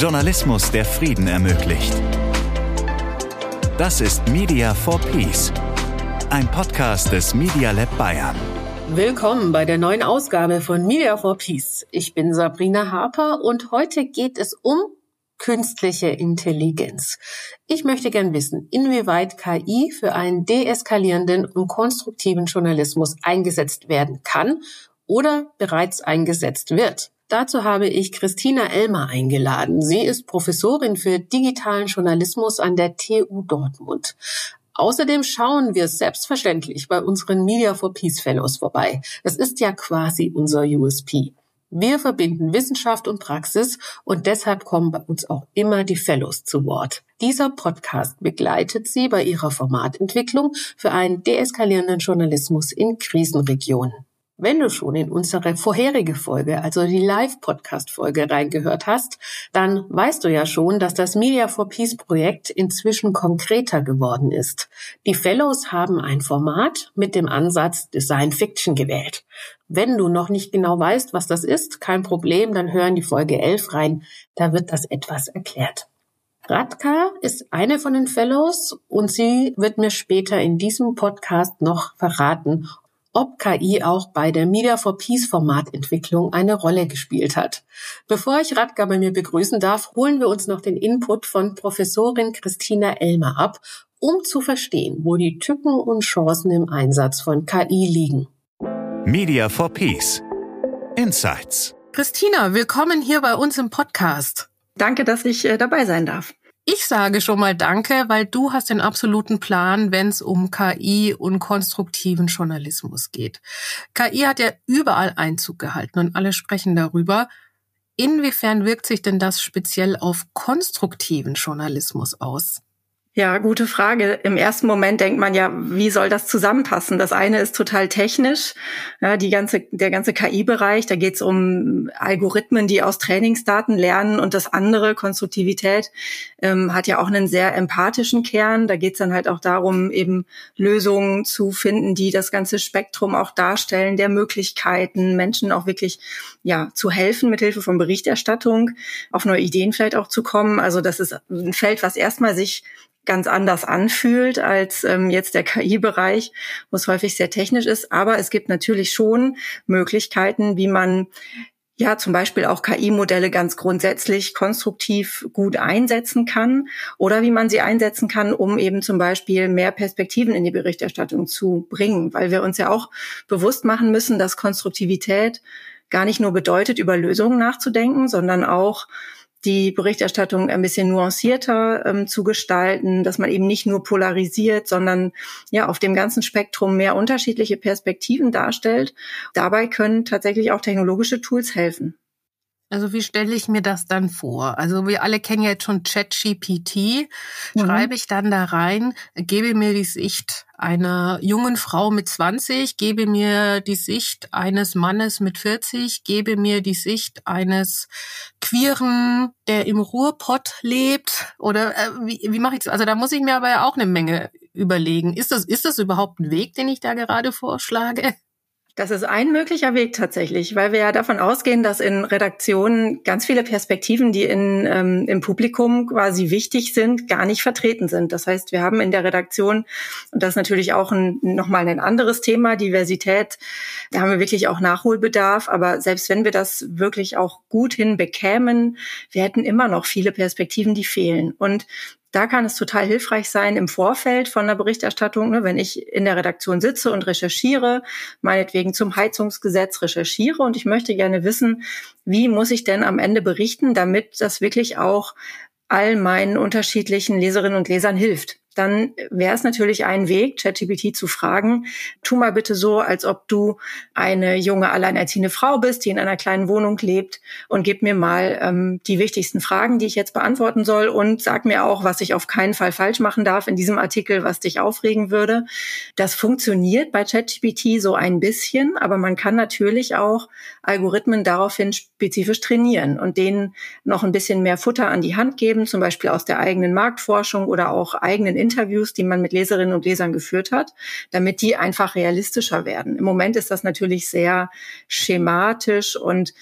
Journalismus, der Frieden ermöglicht. Das ist Media for Peace, ein Podcast des Media Lab Bayern. Willkommen bei der neuen Ausgabe von Media for Peace. Ich bin Sabrina Harper und heute geht es um künstliche Intelligenz. Ich möchte gern wissen, inwieweit KI für einen deeskalierenden und konstruktiven Journalismus eingesetzt werden kann oder bereits eingesetzt wird. Dazu habe ich Christina Elmer eingeladen. Sie ist Professorin für digitalen Journalismus an der TU Dortmund. Außerdem schauen wir selbstverständlich bei unseren Media for Peace Fellows vorbei. Das ist ja quasi unser USP. Wir verbinden Wissenschaft und Praxis und deshalb kommen bei uns auch immer die Fellows zu Wort. Dieser Podcast begleitet Sie bei Ihrer Formatentwicklung für einen deeskalierenden Journalismus in Krisenregionen. Wenn du schon in unsere vorherige Folge, also die Live-Podcast-Folge reingehört hast, dann weißt du ja schon, dass das Media for Peace Projekt inzwischen konkreter geworden ist. Die Fellows haben ein Format mit dem Ansatz Design Fiction gewählt. Wenn du noch nicht genau weißt, was das ist, kein Problem, dann hören die Folge 11 rein. Da wird das etwas erklärt. Radka ist eine von den Fellows und sie wird mir später in diesem Podcast noch verraten, ob KI auch bei der Media for Peace Formatentwicklung eine Rolle gespielt hat. Bevor ich Radka bei mir begrüßen darf, holen wir uns noch den Input von Professorin Christina Elmer ab, um zu verstehen, wo die Tücken und Chancen im Einsatz von KI liegen. Media for Peace. Insights. Christina, willkommen hier bei uns im Podcast. Danke, dass ich äh, dabei sein darf. Ich sage schon mal Danke, weil du hast den absoluten Plan, wenn es um KI und konstruktiven Journalismus geht. KI hat ja überall Einzug gehalten und alle sprechen darüber. Inwiefern wirkt sich denn das speziell auf konstruktiven Journalismus aus? Ja, gute Frage. Im ersten Moment denkt man ja, wie soll das zusammenpassen? Das eine ist total technisch, ja, die ganze, der ganze KI-Bereich, da geht es um Algorithmen, die aus Trainingsdaten lernen und das andere, Konstruktivität, ähm, hat ja auch einen sehr empathischen Kern. Da geht es dann halt auch darum, eben Lösungen zu finden, die das ganze Spektrum auch darstellen, der Möglichkeiten, Menschen auch wirklich ja zu helfen, mithilfe von Berichterstattung, auf neue Ideen vielleicht auch zu kommen. Also das ist ein Feld, was erstmal sich ganz anders anfühlt als ähm, jetzt der KI-Bereich, wo es häufig sehr technisch ist. Aber es gibt natürlich schon Möglichkeiten, wie man ja zum Beispiel auch KI-Modelle ganz grundsätzlich konstruktiv gut einsetzen kann oder wie man sie einsetzen kann, um eben zum Beispiel mehr Perspektiven in die Berichterstattung zu bringen, weil wir uns ja auch bewusst machen müssen, dass Konstruktivität gar nicht nur bedeutet, über Lösungen nachzudenken, sondern auch die Berichterstattung ein bisschen nuancierter ähm, zu gestalten, dass man eben nicht nur polarisiert, sondern ja auf dem ganzen Spektrum mehr unterschiedliche Perspektiven darstellt. Dabei können tatsächlich auch technologische Tools helfen. Also wie stelle ich mir das dann vor? Also wir alle kennen ja jetzt schon ChatGPT. Mhm. Schreibe ich dann da rein, gebe mir die Sicht einer jungen Frau mit 20, gebe mir die Sicht eines Mannes mit 40, gebe mir die Sicht eines Queeren, der im Ruhrpott lebt? Oder äh, wie, wie mache ich das? Also da muss ich mir aber ja auch eine Menge überlegen. Ist das, ist das überhaupt ein Weg, den ich da gerade vorschlage? Das ist ein möglicher Weg tatsächlich, weil wir ja davon ausgehen, dass in Redaktionen ganz viele Perspektiven, die in, ähm, im Publikum quasi wichtig sind, gar nicht vertreten sind. Das heißt, wir haben in der Redaktion, und das ist natürlich auch ein, nochmal ein anderes Thema, Diversität, da haben wir wirklich auch Nachholbedarf. Aber selbst wenn wir das wirklich auch gut hinbekämen, wir hätten immer noch viele Perspektiven, die fehlen. Und da kann es total hilfreich sein im Vorfeld von der Berichterstattung, ne, wenn ich in der Redaktion sitze und recherchiere, meinetwegen zum Heizungsgesetz recherchiere. Und ich möchte gerne wissen, wie muss ich denn am Ende berichten, damit das wirklich auch all meinen unterschiedlichen Leserinnen und Lesern hilft dann wäre es natürlich ein Weg, ChatGPT zu fragen, tu mal bitte so, als ob du eine junge alleinerziehende Frau bist, die in einer kleinen Wohnung lebt und gib mir mal ähm, die wichtigsten Fragen, die ich jetzt beantworten soll und sag mir auch, was ich auf keinen Fall falsch machen darf in diesem Artikel, was dich aufregen würde. Das funktioniert bei ChatGPT so ein bisschen, aber man kann natürlich auch Algorithmen daraufhin spezifisch trainieren und denen noch ein bisschen mehr Futter an die Hand geben, zum Beispiel aus der eigenen Marktforschung oder auch eigenen Interviews, die man mit Leserinnen und Lesern geführt hat, damit die einfach realistischer werden. Im Moment ist das natürlich sehr schematisch und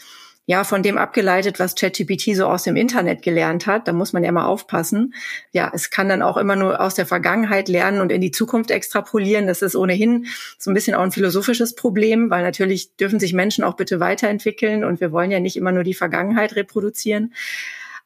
ja von dem abgeleitet, was ChatGPT so aus dem Internet gelernt hat. Da muss man ja mal aufpassen. Ja, es kann dann auch immer nur aus der Vergangenheit lernen und in die Zukunft extrapolieren. Das ist ohnehin so ein bisschen auch ein philosophisches Problem, weil natürlich dürfen sich Menschen auch bitte weiterentwickeln und wir wollen ja nicht immer nur die Vergangenheit reproduzieren.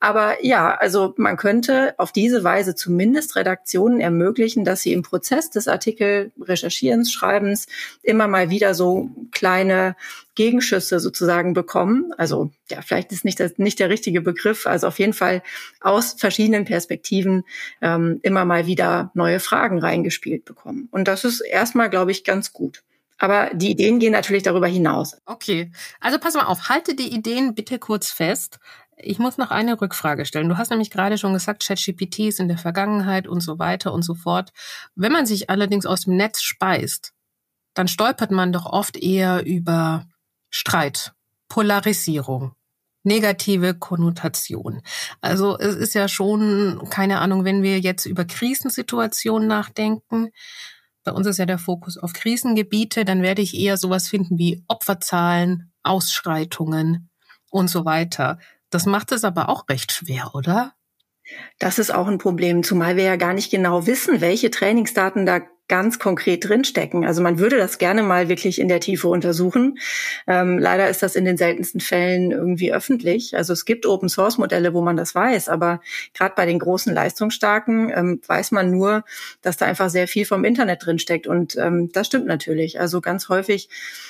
Aber ja, also man könnte auf diese Weise zumindest Redaktionen ermöglichen, dass sie im Prozess des Artikel Recherchierens, Schreibens immer mal wieder so kleine Gegenschüsse sozusagen bekommen. Also ja, vielleicht ist nicht, das, nicht der richtige Begriff. Also auf jeden Fall aus verschiedenen Perspektiven ähm, immer mal wieder neue Fragen reingespielt bekommen. Und das ist erstmal, glaube ich, ganz gut. Aber die Ideen gehen natürlich darüber hinaus. Okay, also pass mal auf, halte die Ideen bitte kurz fest. Ich muss noch eine Rückfrage stellen. Du hast nämlich gerade schon gesagt, ChatGPT ist in der Vergangenheit und so weiter und so fort. Wenn man sich allerdings aus dem Netz speist, dann stolpert man doch oft eher über Streit, Polarisierung, negative Konnotation. Also es ist ja schon, keine Ahnung, wenn wir jetzt über Krisensituationen nachdenken, bei uns ist ja der Fokus auf Krisengebiete, dann werde ich eher sowas finden wie Opferzahlen, Ausschreitungen und so weiter. Das macht es aber auch recht schwer, oder? Das ist auch ein Problem, zumal wir ja gar nicht genau wissen, welche Trainingsdaten da ganz konkret drinstecken. Also man würde das gerne mal wirklich in der Tiefe untersuchen. Ähm, leider ist das in den seltensten Fällen irgendwie öffentlich. Also es gibt Open Source Modelle, wo man das weiß, aber gerade bei den großen Leistungsstarken ähm, weiß man nur, dass da einfach sehr viel vom Internet drinsteckt. Und ähm, das stimmt natürlich. Also ganz häufig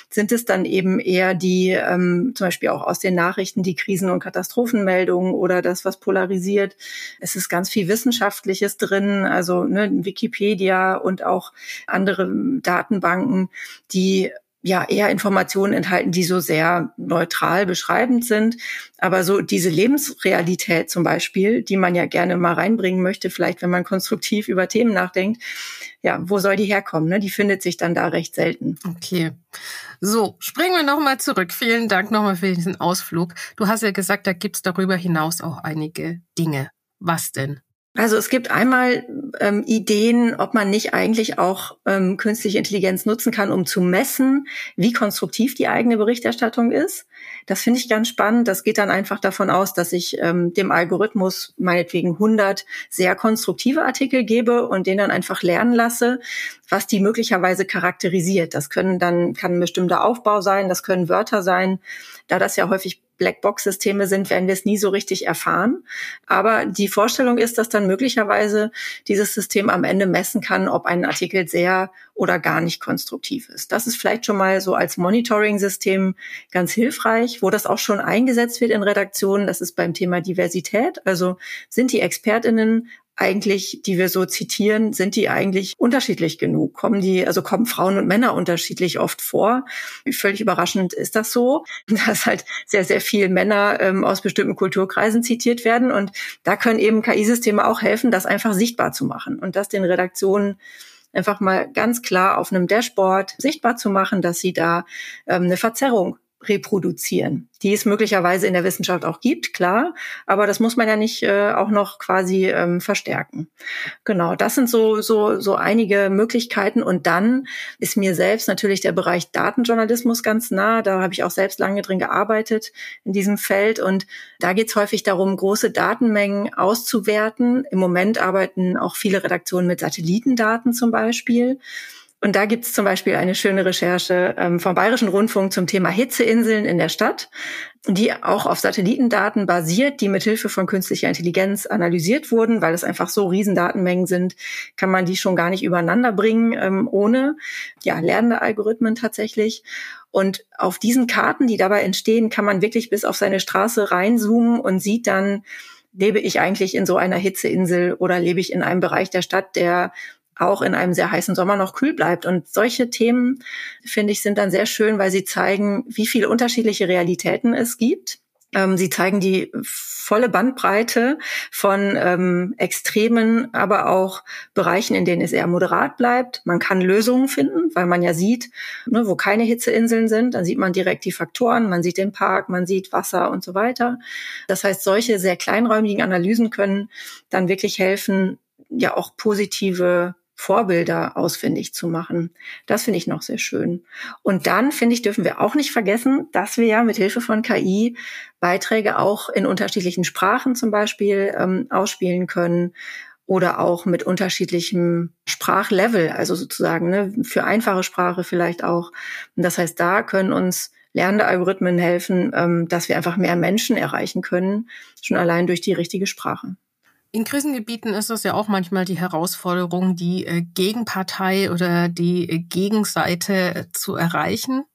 sind es dann eben eher die, ähm, zum Beispiel auch aus den Nachrichten, die Krisen- und Katastrophenmeldungen oder das, was polarisiert. Es ist ganz viel Wissenschaftliches drin, also ne, Wikipedia und auch andere Datenbanken, die ja eher Informationen enthalten, die so sehr neutral beschreibend sind. Aber so diese Lebensrealität zum Beispiel, die man ja gerne mal reinbringen möchte, vielleicht wenn man konstruktiv über Themen nachdenkt, ja, wo soll die herkommen? Ne? Die findet sich dann da recht selten. Okay. So, springen wir nochmal zurück. Vielen Dank nochmal für diesen Ausflug. Du hast ja gesagt, da gibt's darüber hinaus auch einige Dinge. Was denn? Also es gibt einmal ähm, Ideen, ob man nicht eigentlich auch ähm, künstliche Intelligenz nutzen kann, um zu messen, wie konstruktiv die eigene Berichterstattung ist. Das finde ich ganz spannend. Das geht dann einfach davon aus, dass ich ähm, dem Algorithmus meinetwegen 100 sehr konstruktive Artikel gebe und den dann einfach lernen lasse, was die möglicherweise charakterisiert. Das können dann kann ein bestimmter Aufbau sein, das können Wörter sein. Da das ja häufig Blackbox-Systeme sind, werden wir es nie so richtig erfahren. Aber die Vorstellung ist, dass dann möglicherweise dieses System am Ende messen kann, ob ein Artikel sehr oder gar nicht konstruktiv ist. Das ist vielleicht schon mal so als Monitoring-System ganz hilfreich, wo das auch schon eingesetzt wird in Redaktionen. Das ist beim Thema Diversität. Also sind die ExpertInnen eigentlich, die wir so zitieren, sind die eigentlich unterschiedlich genug? Kommen die, also kommen Frauen und Männer unterschiedlich oft vor? Völlig überraschend ist das so, dass halt sehr, sehr viel Männer ähm, aus bestimmten Kulturkreisen zitiert werden. Und da können eben KI-Systeme auch helfen, das einfach sichtbar zu machen und das den Redaktionen einfach mal ganz klar auf einem Dashboard sichtbar zu machen, dass sie da ähm, eine Verzerrung reproduzieren, die es möglicherweise in der Wissenschaft auch gibt, klar, aber das muss man ja nicht äh, auch noch quasi ähm, verstärken. Genau, das sind so so so einige Möglichkeiten und dann ist mir selbst natürlich der Bereich Datenjournalismus ganz nah. Da habe ich auch selbst lange drin gearbeitet in diesem Feld und da geht es häufig darum, große Datenmengen auszuwerten. Im Moment arbeiten auch viele Redaktionen mit Satellitendaten zum Beispiel. Und da gibt's zum Beispiel eine schöne Recherche ähm, vom Bayerischen Rundfunk zum Thema Hitzeinseln in der Stadt, die auch auf Satellitendaten basiert, die mithilfe von künstlicher Intelligenz analysiert wurden, weil es einfach so Riesendatenmengen sind, kann man die schon gar nicht übereinander bringen, ähm, ohne ja, lernende Algorithmen tatsächlich. Und auf diesen Karten, die dabei entstehen, kann man wirklich bis auf seine Straße reinzoomen und sieht dann, lebe ich eigentlich in so einer Hitzeinsel oder lebe ich in einem Bereich der Stadt, der auch in einem sehr heißen Sommer noch kühl bleibt. Und solche Themen, finde ich, sind dann sehr schön, weil sie zeigen, wie viele unterschiedliche Realitäten es gibt. Ähm, sie zeigen die volle Bandbreite von ähm, Extremen, aber auch Bereichen, in denen es eher moderat bleibt. Man kann Lösungen finden, weil man ja sieht, ne, wo keine Hitzeinseln sind, dann sieht man direkt die Faktoren, man sieht den Park, man sieht Wasser und so weiter. Das heißt, solche sehr kleinräumigen Analysen können dann wirklich helfen, ja auch positive Vorbilder ausfindig zu machen. Das finde ich noch sehr schön. Und dann, finde ich, dürfen wir auch nicht vergessen, dass wir ja mit Hilfe von KI Beiträge auch in unterschiedlichen Sprachen zum Beispiel ähm, ausspielen können oder auch mit unterschiedlichem Sprachlevel, also sozusagen ne, für einfache Sprache vielleicht auch. Und das heißt, da können uns lernende Algorithmen helfen, ähm, dass wir einfach mehr Menschen erreichen können, schon allein durch die richtige Sprache. In Krisengebieten ist es ja auch manchmal die Herausforderung, die äh, Gegenpartei oder die äh, Gegenseite zu erreichen,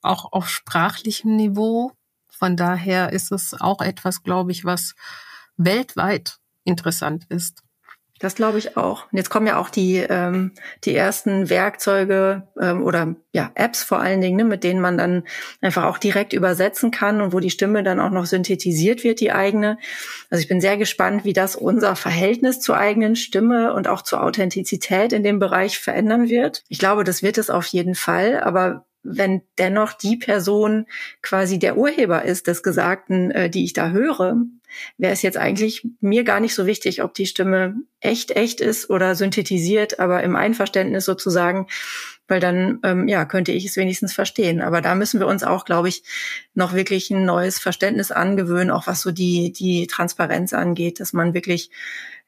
auch auf sprachlichem Niveau. Von daher ist es auch etwas, glaube ich, was weltweit interessant ist. Das glaube ich auch. Und jetzt kommen ja auch die, ähm, die ersten Werkzeuge ähm, oder ja, Apps vor allen Dingen, ne, mit denen man dann einfach auch direkt übersetzen kann und wo die Stimme dann auch noch synthetisiert wird, die eigene. Also ich bin sehr gespannt, wie das unser Verhältnis zur eigenen Stimme und auch zur Authentizität in dem Bereich verändern wird. Ich glaube, das wird es auf jeden Fall, aber wenn dennoch die Person quasi der Urheber ist des Gesagten, äh, die ich da höre, wäre es jetzt eigentlich mir gar nicht so wichtig, ob die Stimme echt echt ist oder synthetisiert, aber im Einverständnis sozusagen, weil dann ähm, ja könnte ich es wenigstens verstehen. Aber da müssen wir uns auch, glaube ich, noch wirklich ein neues Verständnis angewöhnen, auch was so die die Transparenz angeht, dass man wirklich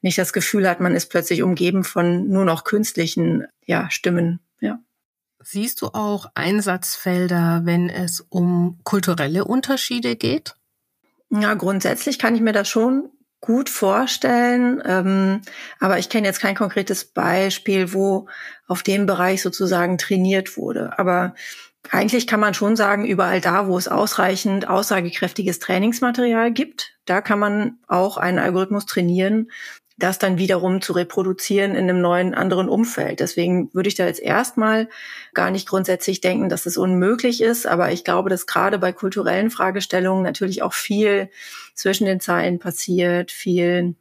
nicht das Gefühl hat, man ist plötzlich umgeben von nur noch künstlichen ja Stimmen. Ja. Siehst du auch Einsatzfelder, wenn es um kulturelle Unterschiede geht? Ja, grundsätzlich kann ich mir das schon gut vorstellen, ähm, aber ich kenne jetzt kein konkretes Beispiel, wo auf dem Bereich sozusagen trainiert wurde. Aber eigentlich kann man schon sagen, überall da, wo es ausreichend aussagekräftiges Trainingsmaterial gibt, da kann man auch einen Algorithmus trainieren, das dann wiederum zu reproduzieren in einem neuen, anderen Umfeld. Deswegen würde ich da jetzt erstmal gar nicht grundsätzlich denken, dass es unmöglich ist. Aber ich glaube, dass gerade bei kulturellen Fragestellungen natürlich auch viel zwischen den Zeilen passiert, viel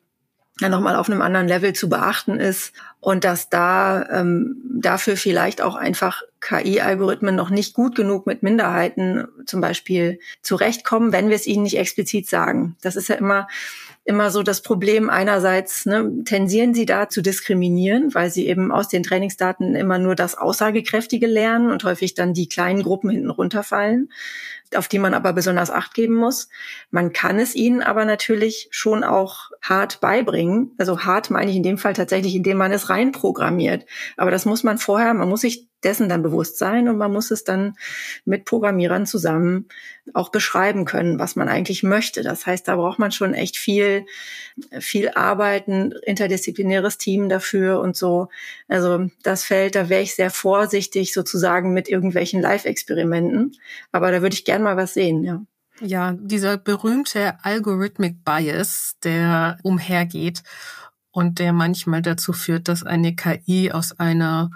ja, nochmal auf einem anderen Level zu beachten ist und dass da ähm, dafür vielleicht auch einfach KI-Algorithmen noch nicht gut genug mit Minderheiten zum Beispiel zurechtkommen, wenn wir es ihnen nicht explizit sagen. Das ist ja immer immer so das Problem einerseits, ne, tensieren sie da zu diskriminieren, weil sie eben aus den Trainingsdaten immer nur das Aussagekräftige lernen und häufig dann die kleinen Gruppen hinten runterfallen, auf die man aber besonders Acht geben muss. Man kann es ihnen aber natürlich schon auch hart beibringen. Also hart meine ich in dem Fall tatsächlich, indem man es reinprogrammiert. Aber das muss man vorher, man muss sich dessen dann bewusst sein und man muss es dann mit Programmierern zusammen auch beschreiben können, was man eigentlich möchte. Das heißt, da braucht man schon echt viel, viel Arbeiten, interdisziplinäres Team dafür und so. Also das Feld, da wäre ich sehr vorsichtig sozusagen mit irgendwelchen Live-Experimenten. Aber da würde ich gern mal was sehen, ja. Ja, dieser berühmte Algorithmic Bias, der umhergeht und der manchmal dazu führt, dass eine KI aus einer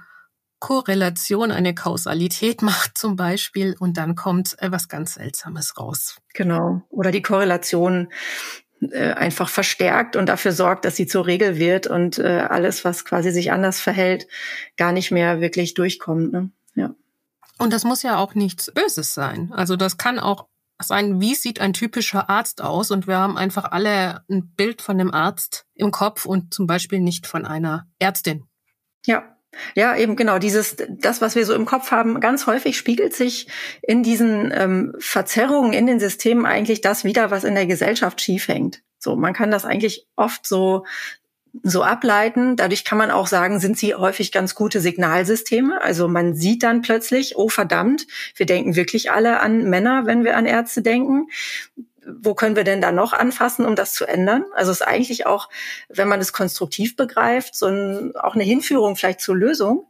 Korrelation eine Kausalität macht zum Beispiel und dann kommt äh, was ganz Seltsames raus. Genau. Oder die Korrelation äh, einfach verstärkt und dafür sorgt, dass sie zur Regel wird und äh, alles, was quasi sich anders verhält, gar nicht mehr wirklich durchkommt. Ne? Ja. Und das muss ja auch nichts Böses sein. Also das kann auch sein, wie sieht ein typischer Arzt aus? Und wir haben einfach alle ein Bild von dem Arzt im Kopf und zum Beispiel nicht von einer Ärztin. Ja, ja, eben genau. Dieses, das, was wir so im Kopf haben, ganz häufig spiegelt sich in diesen ähm, Verzerrungen in den Systemen eigentlich das wieder, was in der Gesellschaft schief hängt. So, man kann das eigentlich oft so so ableiten. Dadurch kann man auch sagen, sind sie häufig ganz gute Signalsysteme. Also man sieht dann plötzlich, oh verdammt, wir denken wirklich alle an Männer, wenn wir an Ärzte denken wo können wir denn da noch anfassen, um das zu ändern? Also es ist eigentlich auch, wenn man es konstruktiv begreift, so ein, auch eine Hinführung vielleicht zur Lösung.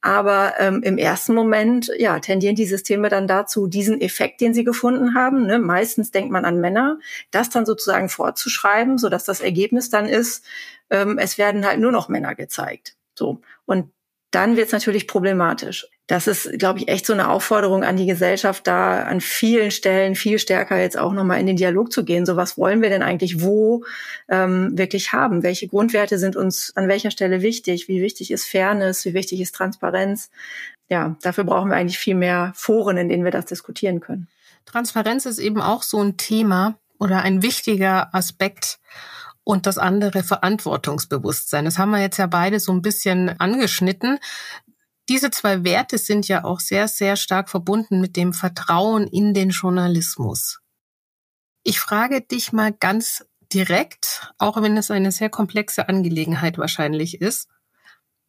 Aber ähm, im ersten Moment, ja, tendieren die Systeme dann dazu, diesen Effekt, den sie gefunden haben, ne, meistens denkt man an Männer, das dann sozusagen fortzuschreiben, so dass das Ergebnis dann ist, ähm, es werden halt nur noch Männer gezeigt. So. Und dann wird es natürlich problematisch. Das ist, glaube ich, echt so eine Aufforderung an die Gesellschaft, da an vielen Stellen viel stärker jetzt auch nochmal in den Dialog zu gehen. So was wollen wir denn eigentlich wo ähm, wirklich haben? Welche Grundwerte sind uns an welcher Stelle wichtig? Wie wichtig ist Fairness? Wie wichtig ist Transparenz? Ja, dafür brauchen wir eigentlich viel mehr Foren, in denen wir das diskutieren können. Transparenz ist eben auch so ein Thema oder ein wichtiger Aspekt und das andere Verantwortungsbewusstsein. Das haben wir jetzt ja beide so ein bisschen angeschnitten. Diese zwei Werte sind ja auch sehr, sehr stark verbunden mit dem Vertrauen in den Journalismus. Ich frage dich mal ganz direkt, auch wenn es eine sehr komplexe Angelegenheit wahrscheinlich ist,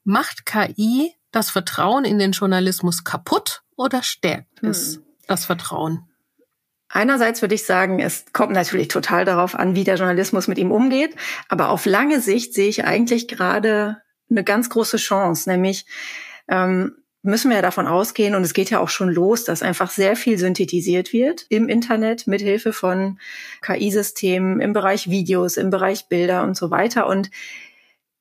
macht KI das Vertrauen in den Journalismus kaputt oder stärkt es hm. das Vertrauen? Einerseits würde ich sagen, es kommt natürlich total darauf an, wie der Journalismus mit ihm umgeht. Aber auf lange Sicht sehe ich eigentlich gerade eine ganz große Chance, nämlich ähm, müssen wir ja davon ausgehen, und es geht ja auch schon los, dass einfach sehr viel synthetisiert wird im Internet mit Hilfe von KI-Systemen im Bereich Videos, im Bereich Bilder und so weiter. Und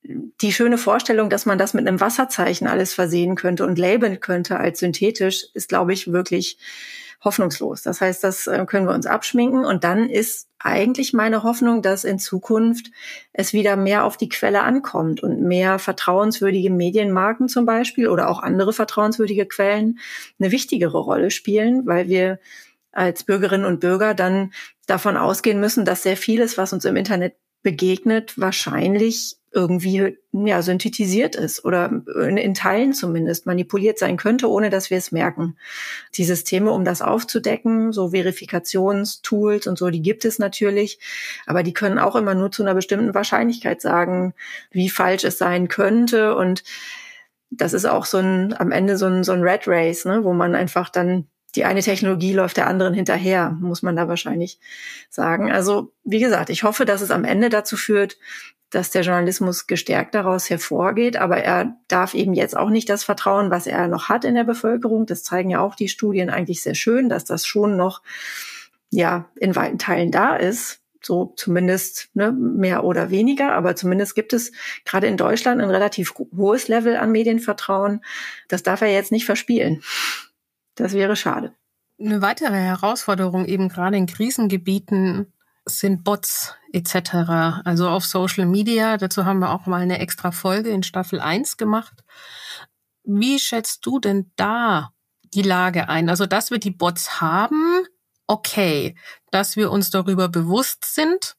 die schöne Vorstellung, dass man das mit einem Wasserzeichen alles versehen könnte und labeln könnte als synthetisch, ist, glaube ich, wirklich hoffnungslos. Das heißt, das äh, können wir uns abschminken. Und dann ist eigentlich meine Hoffnung, dass in Zukunft es wieder mehr auf die Quelle ankommt und mehr vertrauenswürdige Medienmarken zum Beispiel oder auch andere vertrauenswürdige Quellen eine wichtigere Rolle spielen, weil wir als Bürgerinnen und Bürger dann davon ausgehen müssen, dass sehr vieles, was uns im Internet begegnet, wahrscheinlich irgendwie ja synthetisiert ist oder in, in, Teilen zumindest manipuliert sein könnte, ohne dass wir es merken. Die Systeme, um das aufzudecken, so Verifikationstools und so, die gibt es natürlich, aber die können auch immer nur zu einer bestimmten Wahrscheinlichkeit sagen, wie falsch es sein könnte und das ist auch so ein am Ende so ein so ein Red Race, ne, wo man einfach dann die eine Technologie läuft der anderen hinterher, muss man da wahrscheinlich sagen. Also, wie gesagt, ich hoffe, dass es am Ende dazu führt, dass der Journalismus gestärkt daraus hervorgeht, aber er darf eben jetzt auch nicht das Vertrauen, was er noch hat in der Bevölkerung. Das zeigen ja auch die Studien eigentlich sehr schön, dass das schon noch ja in weiten Teilen da ist. So zumindest ne, mehr oder weniger, aber zumindest gibt es gerade in Deutschland ein relativ hohes Level an Medienvertrauen. Das darf er jetzt nicht verspielen. Das wäre schade. Eine weitere Herausforderung eben gerade in Krisengebieten sind Bots etc. Also auf Social Media. Dazu haben wir auch mal eine extra Folge in Staffel 1 gemacht. Wie schätzt du denn da die Lage ein? Also, dass wir die Bots haben, okay. Dass wir uns darüber bewusst sind,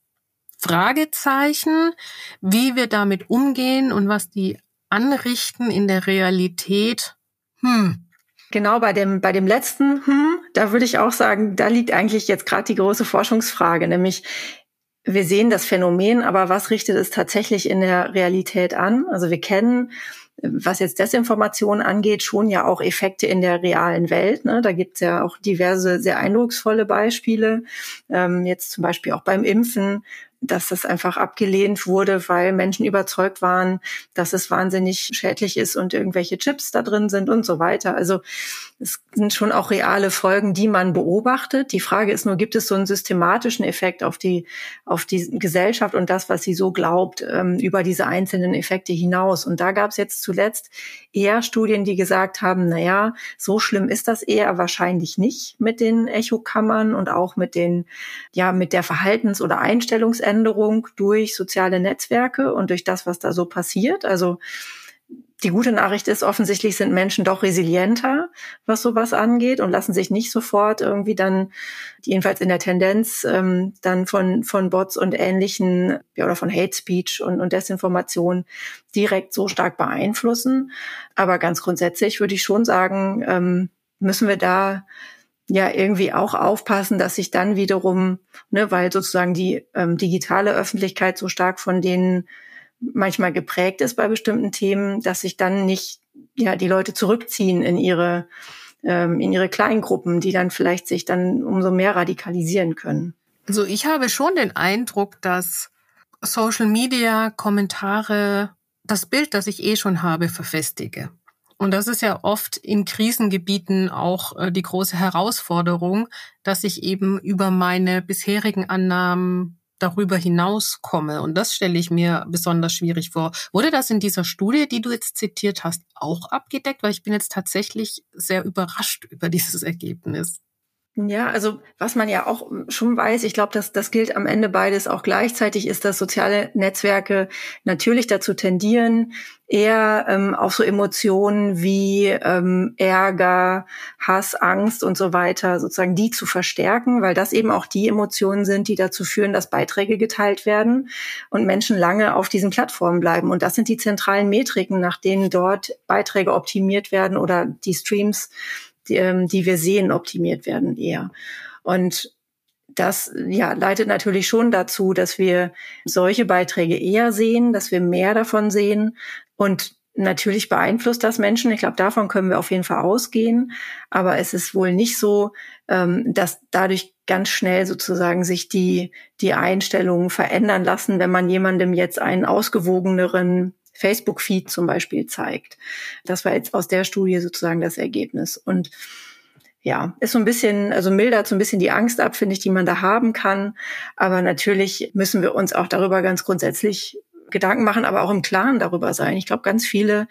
Fragezeichen. Wie wir damit umgehen und was die anrichten in der Realität, hm, Genau, bei dem, bei dem letzten, hm, da würde ich auch sagen, da liegt eigentlich jetzt gerade die große Forschungsfrage, nämlich wir sehen das Phänomen, aber was richtet es tatsächlich in der Realität an? Also wir kennen, was jetzt Desinformation angeht, schon ja auch Effekte in der realen Welt. Ne? Da gibt es ja auch diverse sehr eindrucksvolle Beispiele. Ähm, jetzt zum Beispiel auch beim Impfen, dass das einfach abgelehnt wurde, weil Menschen überzeugt waren, dass es wahnsinnig schädlich ist und irgendwelche Chips da drin sind und so weiter. Also es sind schon auch reale Folgen, die man beobachtet. Die Frage ist nur, gibt es so einen systematischen Effekt auf die, auf die Gesellschaft und das, was sie so glaubt, ähm, über diese einzelnen Effekte hinaus? Und da gab es jetzt zuletzt eher Studien, die gesagt haben, na ja, so schlimm ist das eher wahrscheinlich nicht mit den Echokammern und auch mit den, ja, mit der Verhaltens- oder Einstellungsänderung durch soziale Netzwerke und durch das, was da so passiert. Also die gute Nachricht ist, offensichtlich sind Menschen doch resilienter, was sowas angeht und lassen sich nicht sofort irgendwie dann, jedenfalls in der Tendenz, ähm, dann von, von Bots und ähnlichen, ja, oder von Hate Speech und, und Desinformation direkt so stark beeinflussen. Aber ganz grundsätzlich würde ich schon sagen, ähm, müssen wir da ja irgendwie auch aufpassen, dass sich dann wiederum, ne, weil sozusagen die ähm, digitale Öffentlichkeit so stark von denen manchmal geprägt ist bei bestimmten Themen, dass sich dann nicht ja die Leute zurückziehen in ihre ähm, in ihre Kleingruppen, die dann vielleicht sich dann umso mehr radikalisieren können. Also ich habe schon den Eindruck, dass Social Media Kommentare das Bild, das ich eh schon habe, verfestige. Und das ist ja oft in Krisengebieten auch äh, die große Herausforderung, dass ich eben über meine bisherigen Annahmen darüber hinaus komme. Und das stelle ich mir besonders schwierig vor. Wurde das in dieser Studie, die du jetzt zitiert hast, auch abgedeckt? Weil ich bin jetzt tatsächlich sehr überrascht über dieses Ergebnis. Ja, also was man ja auch schon weiß, ich glaube, dass das gilt am Ende beides auch gleichzeitig, ist, dass soziale Netzwerke natürlich dazu tendieren, eher ähm, auf so Emotionen wie ähm, Ärger, Hass, Angst und so weiter, sozusagen die zu verstärken, weil das eben auch die Emotionen sind, die dazu führen, dass Beiträge geteilt werden und Menschen lange auf diesen Plattformen bleiben. Und das sind die zentralen Metriken, nach denen dort Beiträge optimiert werden oder die Streams, die, ähm, die wir sehen, optimiert werden eher. Und das ja, leitet natürlich schon dazu, dass wir solche Beiträge eher sehen, dass wir mehr davon sehen, und natürlich beeinflusst das Menschen. Ich glaube, davon können wir auf jeden Fall ausgehen. Aber es ist wohl nicht so, ähm, dass dadurch ganz schnell sozusagen sich die, die Einstellungen verändern lassen, wenn man jemandem jetzt einen ausgewogeneren Facebook-Feed zum Beispiel zeigt. Das war jetzt aus der Studie sozusagen das Ergebnis. Und ja, ist so ein bisschen, also mildert so ein bisschen die Angst ab, finde ich, die man da haben kann. Aber natürlich müssen wir uns auch darüber ganz grundsätzlich Gedanken machen, aber auch im Klaren darüber sein. Ich glaube, ganz viele,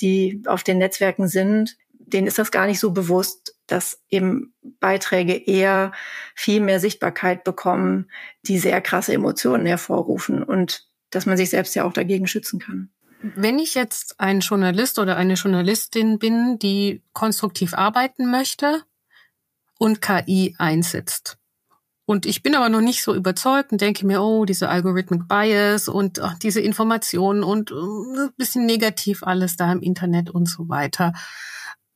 die auf den Netzwerken sind, denen ist das gar nicht so bewusst, dass eben Beiträge eher viel mehr Sichtbarkeit bekommen, die sehr krasse Emotionen hervorrufen und dass man sich selbst ja auch dagegen schützen kann. Wenn ich jetzt ein Journalist oder eine Journalistin bin, die konstruktiv arbeiten möchte und KI einsetzt, und ich bin aber noch nicht so überzeugt und denke mir, oh, diese Algorithmic Bias und ach, diese Informationen und uh, bisschen negativ alles da im Internet und so weiter.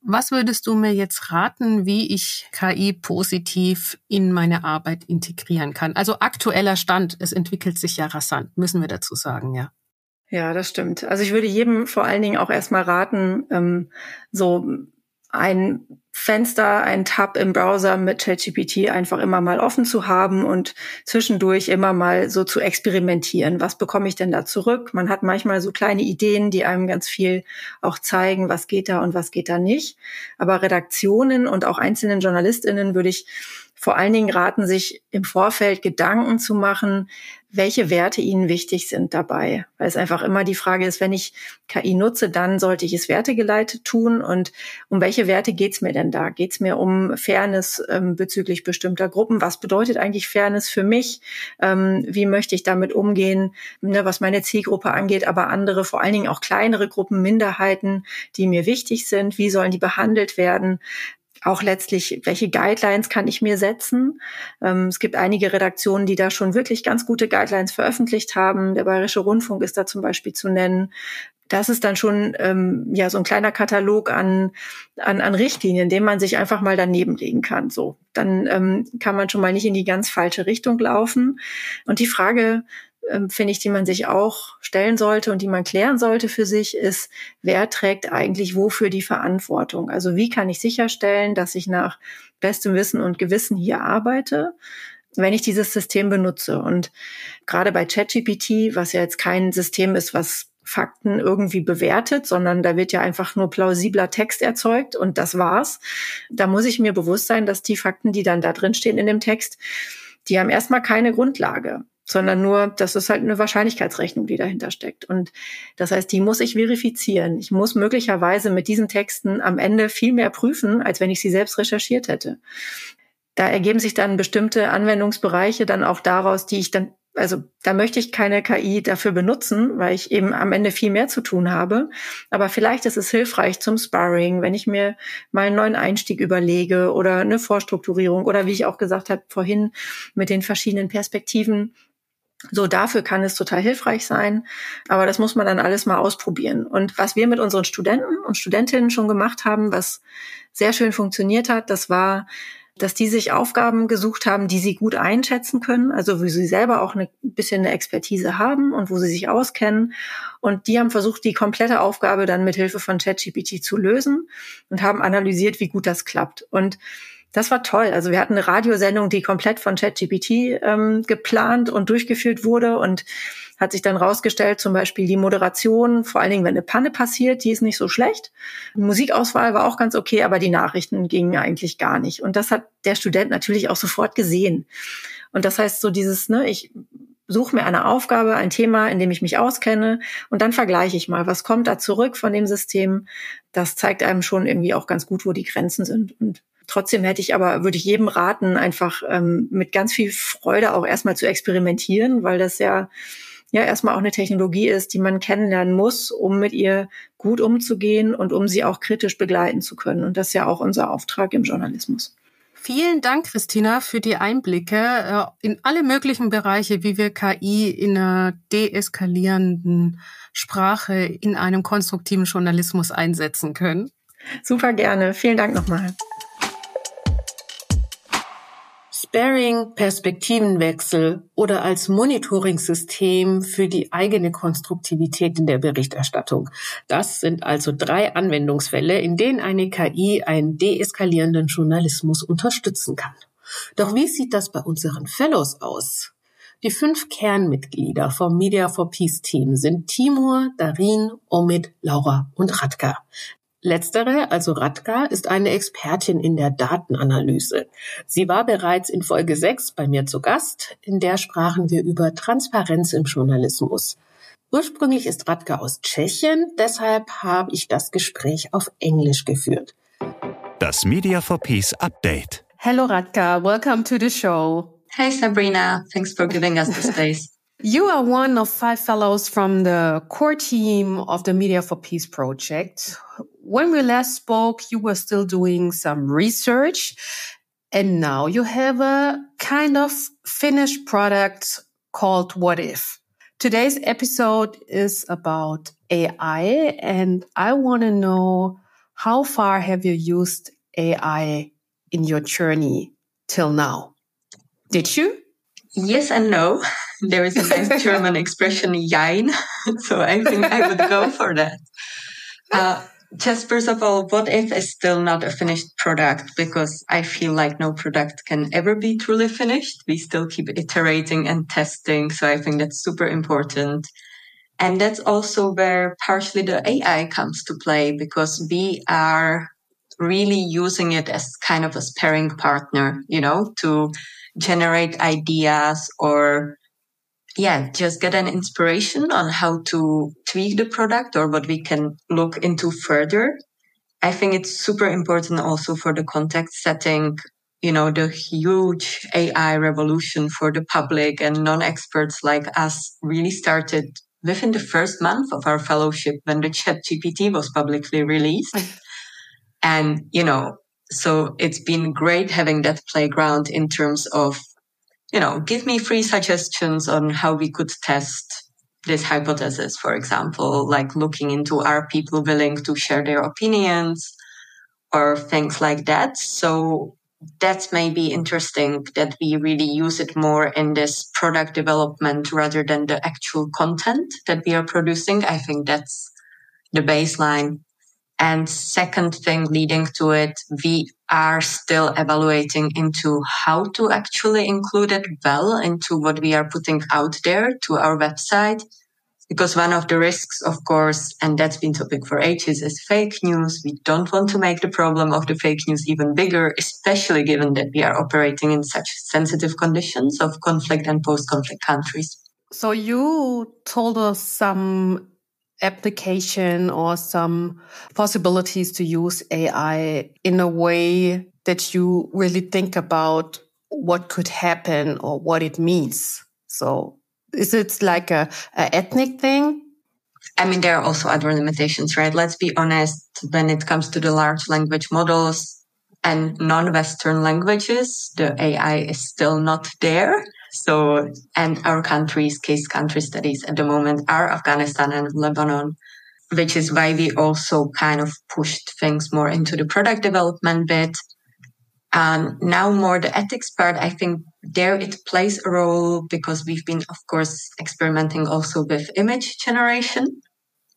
Was würdest du mir jetzt raten, wie ich KI positiv in meine Arbeit integrieren kann? Also aktueller Stand, es entwickelt sich ja rasant, müssen wir dazu sagen, ja. Ja, das stimmt. Also ich würde jedem vor allen Dingen auch erstmal raten, ähm, so ein Fenster, ein Tab im Browser mit ChatGPT einfach immer mal offen zu haben und zwischendurch immer mal so zu experimentieren. Was bekomme ich denn da zurück? Man hat manchmal so kleine Ideen, die einem ganz viel auch zeigen, was geht da und was geht da nicht. Aber Redaktionen und auch einzelnen JournalistInnen würde ich vor allen Dingen raten, sich im Vorfeld Gedanken zu machen, welche Werte ihnen wichtig sind dabei. Weil es einfach immer die Frage ist, wenn ich KI nutze, dann sollte ich es wertegeleitet tun. Und um welche Werte geht's mir denn da? Geht's mir um Fairness ähm, bezüglich bestimmter Gruppen? Was bedeutet eigentlich Fairness für mich? Ähm, wie möchte ich damit umgehen, ne, was meine Zielgruppe angeht, aber andere, vor allen Dingen auch kleinere Gruppen, Minderheiten, die mir wichtig sind? Wie sollen die behandelt werden? Auch letztlich, welche Guidelines kann ich mir setzen? Ähm, es gibt einige Redaktionen, die da schon wirklich ganz gute Guidelines veröffentlicht haben. Der Bayerische Rundfunk ist da zum Beispiel zu nennen. Das ist dann schon ähm, ja so ein kleiner Katalog an, an, an Richtlinien, den man sich einfach mal daneben legen kann. So, dann ähm, kann man schon mal nicht in die ganz falsche Richtung laufen. Und die Frage ähm, finde ich, die man sich auch stellen sollte und die man klären sollte für sich, ist, wer trägt eigentlich wofür die Verantwortung? Also wie kann ich sicherstellen, dass ich nach bestem Wissen und Gewissen hier arbeite? wenn ich dieses System benutze. Und gerade bei ChatGPT, was ja jetzt kein System ist, was Fakten irgendwie bewertet, sondern da wird ja einfach nur plausibler Text erzeugt und das war's. Da muss ich mir bewusst sein, dass die Fakten, die dann da drin stehen in dem Text, die haben erstmal keine Grundlage sondern nur, das ist halt eine Wahrscheinlichkeitsrechnung, die dahinter steckt. Und das heißt, die muss ich verifizieren. Ich muss möglicherweise mit diesen Texten am Ende viel mehr prüfen, als wenn ich sie selbst recherchiert hätte. Da ergeben sich dann bestimmte Anwendungsbereiche dann auch daraus, die ich dann also da möchte ich keine KI dafür benutzen, weil ich eben am Ende viel mehr zu tun habe. Aber vielleicht ist es hilfreich zum Sparring, wenn ich mir mal einen neuen Einstieg überlege oder eine Vorstrukturierung oder wie ich auch gesagt habe vorhin mit den verschiedenen Perspektiven so, dafür kann es total hilfreich sein. Aber das muss man dann alles mal ausprobieren. Und was wir mit unseren Studenten und Studentinnen schon gemacht haben, was sehr schön funktioniert hat, das war, dass die sich Aufgaben gesucht haben, die sie gut einschätzen können, also wo sie selber auch ein bisschen eine Expertise haben und wo sie sich auskennen. Und die haben versucht, die komplette Aufgabe dann mit Hilfe von ChatGPT zu lösen und haben analysiert, wie gut das klappt. Und das war toll. Also wir hatten eine Radiosendung, die komplett von ChatGPT ähm, geplant und durchgeführt wurde und hat sich dann rausgestellt, zum Beispiel die Moderation, vor allen Dingen, wenn eine Panne passiert, die ist nicht so schlecht. Die Musikauswahl war auch ganz okay, aber die Nachrichten gingen eigentlich gar nicht. Und das hat der Student natürlich auch sofort gesehen. Und das heißt so dieses, ne, ich suche mir eine Aufgabe, ein Thema, in dem ich mich auskenne und dann vergleiche ich mal, was kommt da zurück von dem System. Das zeigt einem schon irgendwie auch ganz gut, wo die Grenzen sind. Und trotzdem hätte ich aber, würde ich jedem raten, einfach ähm, mit ganz viel Freude auch erstmal zu experimentieren, weil das ja ja erstmal auch eine Technologie ist, die man kennenlernen muss, um mit ihr gut umzugehen und um sie auch kritisch begleiten zu können. Und das ist ja auch unser Auftrag im Journalismus. Vielen Dank, Christina, für die Einblicke äh, in alle möglichen Bereiche, wie wir KI in einer deeskalierenden Sprache in einem konstruktiven Journalismus einsetzen können. Super gerne. Vielen Dank nochmal. Sparing, Perspektivenwechsel oder als Monitoring-System für die eigene Konstruktivität in der Berichterstattung. Das sind also drei Anwendungsfälle, in denen eine KI einen deeskalierenden Journalismus unterstützen kann. Doch wie sieht das bei unseren Fellows aus? Die fünf Kernmitglieder vom Media for Peace Team sind Timur, Darin, Omid, Laura und Radka. Letztere, also Radka, ist eine Expertin in der Datenanalyse. Sie war bereits in Folge 6 bei mir zu Gast. In der sprachen wir über Transparenz im Journalismus. Ursprünglich ist Radka aus Tschechien, deshalb habe ich das Gespräch auf Englisch geführt. Das Media for Peace Update. Hello Radka, welcome to the show. Hey Sabrina, thanks for giving us the space. You are one of five fellows from the core team of the Media for Peace project. When we last spoke, you were still doing some research and now you have a kind of finished product called What If. Today's episode is about AI and I want to know how far have you used AI in your journey till now? Did you? Yes and no. There is a nice German expression, jein. So I think I would go for that. Uh, just first of all, what if is still not a finished product because I feel like no product can ever be truly finished. We still keep iterating and testing. So I think that's super important. And that's also where partially the AI comes to play because we are really using it as kind of a sparring partner, you know, to generate ideas or yeah, just get an inspiration on how to tweak the product or what we can look into further. I think it's super important also for the context setting, you know, the huge AI revolution for the public and non-experts like us really started within the first month of our fellowship when the chat GPT was publicly released. and, you know, so it's been great having that playground in terms of, you know, give me free suggestions on how we could test this hypothesis, for example, like looking into are people willing to share their opinions or things like that. So that's maybe interesting that we really use it more in this product development rather than the actual content that we are producing. I think that's the baseline. And second thing leading to it, we are still evaluating into how to actually include it well into what we are putting out there to our website. Because one of the risks, of course, and that's been topic for ages, is fake news. We don't want to make the problem of the fake news even bigger, especially given that we are operating in such sensitive conditions of conflict and post-conflict countries. So you told us some application or some possibilities to use AI in a way that you really think about what could happen or what it means. So is it like a, a ethnic thing? I mean, there are also other limitations, right? Let's be honest. When it comes to the large language models and non-Western languages, the AI is still not there. So, and our countries, case country studies at the moment are Afghanistan and Lebanon, which is why we also kind of pushed things more into the product development bit. And now more the ethics part, I think there it plays a role because we've been, of course, experimenting also with image generation.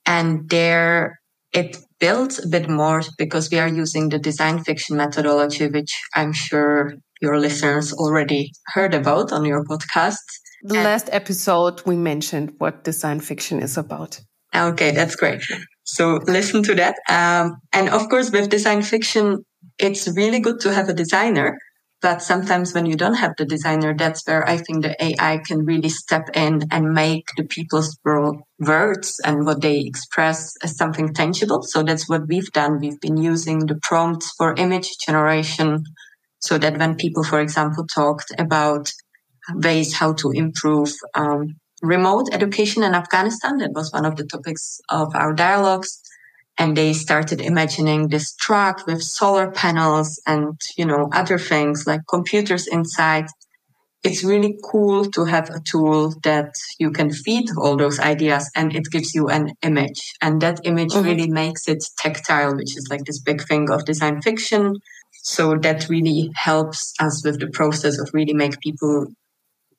And there it builds a bit more because we are using the design fiction methodology, which I'm sure your listeners already heard about on your podcast. The and last episode, we mentioned what design fiction is about. Okay, that's great. So listen to that. Um, and of course, with design fiction, it's really good to have a designer But sometimes when you don't have the designer, that's where I think the AI can really step in and make the people's words and what they express as something tangible. So that's what we've done. We've been using the prompts for image generation so that when people, for example, talked about ways how to improve um, remote education in Afghanistan, that was one of the topics of our dialogues. And they started imagining this truck with solar panels and you know other things like computers inside. It's really cool to have a tool that you can feed all those ideas and it gives you an image. And that image mm-hmm. really makes it tactile which is like this big thing of design fiction so that really helps us with the process of really make people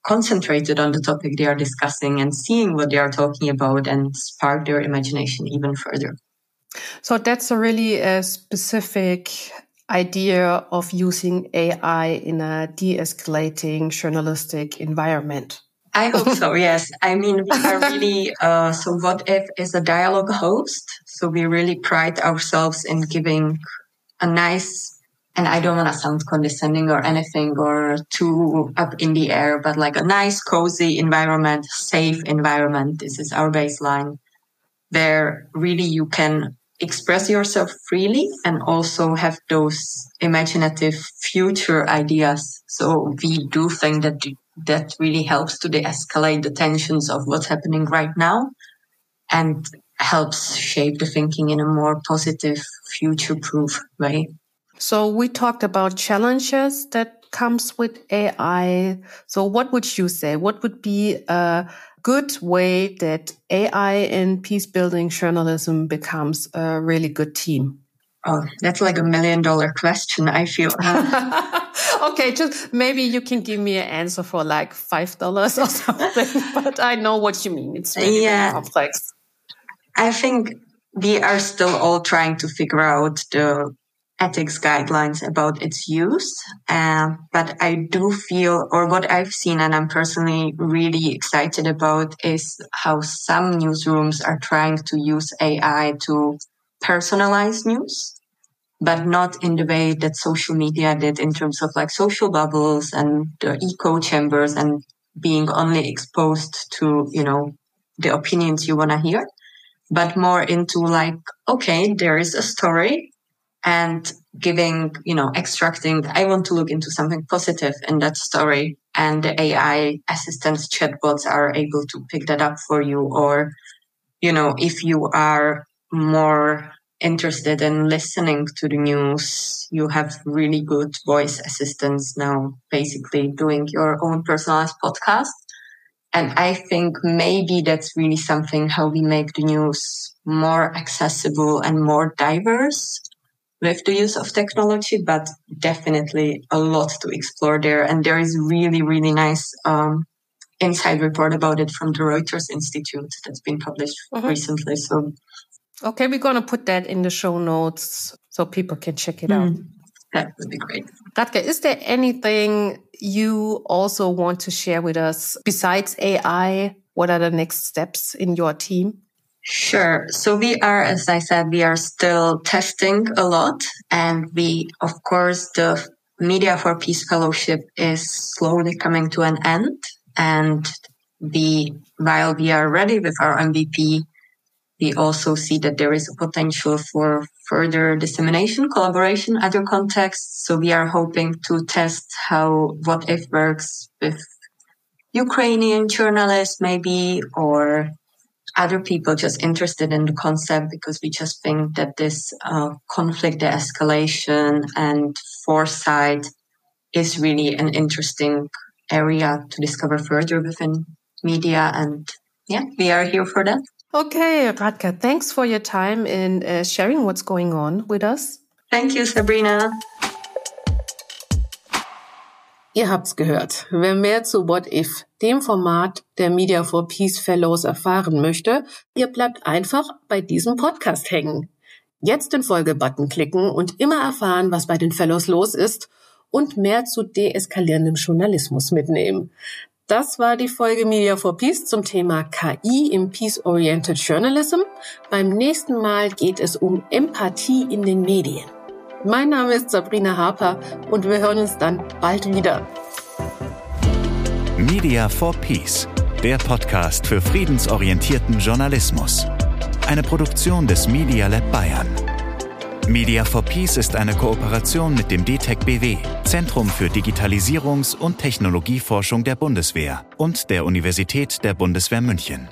concentrated on the topic they are discussing and seeing what they are talking about and spark their imagination even further so that's a really a uh, specific idea of using AI in a de-escalating journalistic environment. I hope so. Yes. I mean, we are really, uh, so what if is a dialogue host? So we really pride ourselves in giving a nice, and I don't want to sound condescending or anything or too up in the air, but like a nice, cozy environment, safe environment. This is our baseline where really you can express yourself freely and also have those imaginative future ideas. So we do think that that really helps to de-escalate the tensions of what's happening right now and helps shape the thinking in a more positive, future-proof way. So we talked about challenges that comes with AI. So what would you say? What would be a good way that AI in peace building journalism becomes a really good team? Oh, that's like a million dollar question, I feel. okay, just maybe you can give me an answer for like five dollars or something, but I know what you mean. It's really yeah. complex. I think we are still all trying to figure out the ethics guidelines about its use. Uh, but I do feel, or what I've seen, and I'm personally really excited about, is how some newsrooms are trying to use AI to personalize news, but not in the way that social media did in terms of like social bubbles and the echo chambers and being only exposed to, you know, the opinions you want to hear, but more into like, okay, there is a story and giving, you know, extracting, I want to look into something positive in that story. And the AI assistants, chatbots are able to pick that up for you. Or, you know, if you are more interested in listening to the news, you have really good voice assistants now, basically doing your own personalized podcast. And I think maybe that's really something how we make the news more accessible and more diverse with the use of technology, but definitely a lot to explore there. And there is really, really nice um, inside report about it from the Reuters Institute that's been published mm-hmm. recently. So, okay, we're going to put that in the show notes so people can check it mm. out. That would be great. Radka, is there anything you also want to share with us besides AI? What are the next steps in your team? Sure. So we are, as I said, we are still testing a lot. And we, of course, the Media for Peace Fellowship is slowly coming to an end. And we, while we are ready with our MVP, we also see that there is a potential for further dissemination, collaboration, other contexts. So we are hoping to test how what if works with Ukrainian journalists, maybe, or other people just interested in the concept because we just think that this uh, conflict de-escalation and foresight is really an interesting area to discover further within media. And yeah we are here for that. Okay radka thanks for your time in uh, sharing what's going on with us. Thank you sabrina Ihr habt's gehört. Wer mehr zu What If, dem Format der Media for Peace Fellows erfahren möchte, ihr bleibt einfach bei diesem Podcast hängen. Jetzt den Folgebutton klicken und immer erfahren, was bei den Fellows los ist und mehr zu deeskalierendem Journalismus mitnehmen. Das war die Folge Media for Peace zum Thema KI im Peace-Oriented Journalism. Beim nächsten Mal geht es um Empathie in den Medien. Mein Name ist Sabrina Harper und wir hören uns dann bald wieder. Media for Peace, der Podcast für friedensorientierten Journalismus. Eine Produktion des Media Lab Bayern. Media for Peace ist eine Kooperation mit dem DTEC BW, Zentrum für Digitalisierungs- und Technologieforschung der Bundeswehr und der Universität der Bundeswehr München.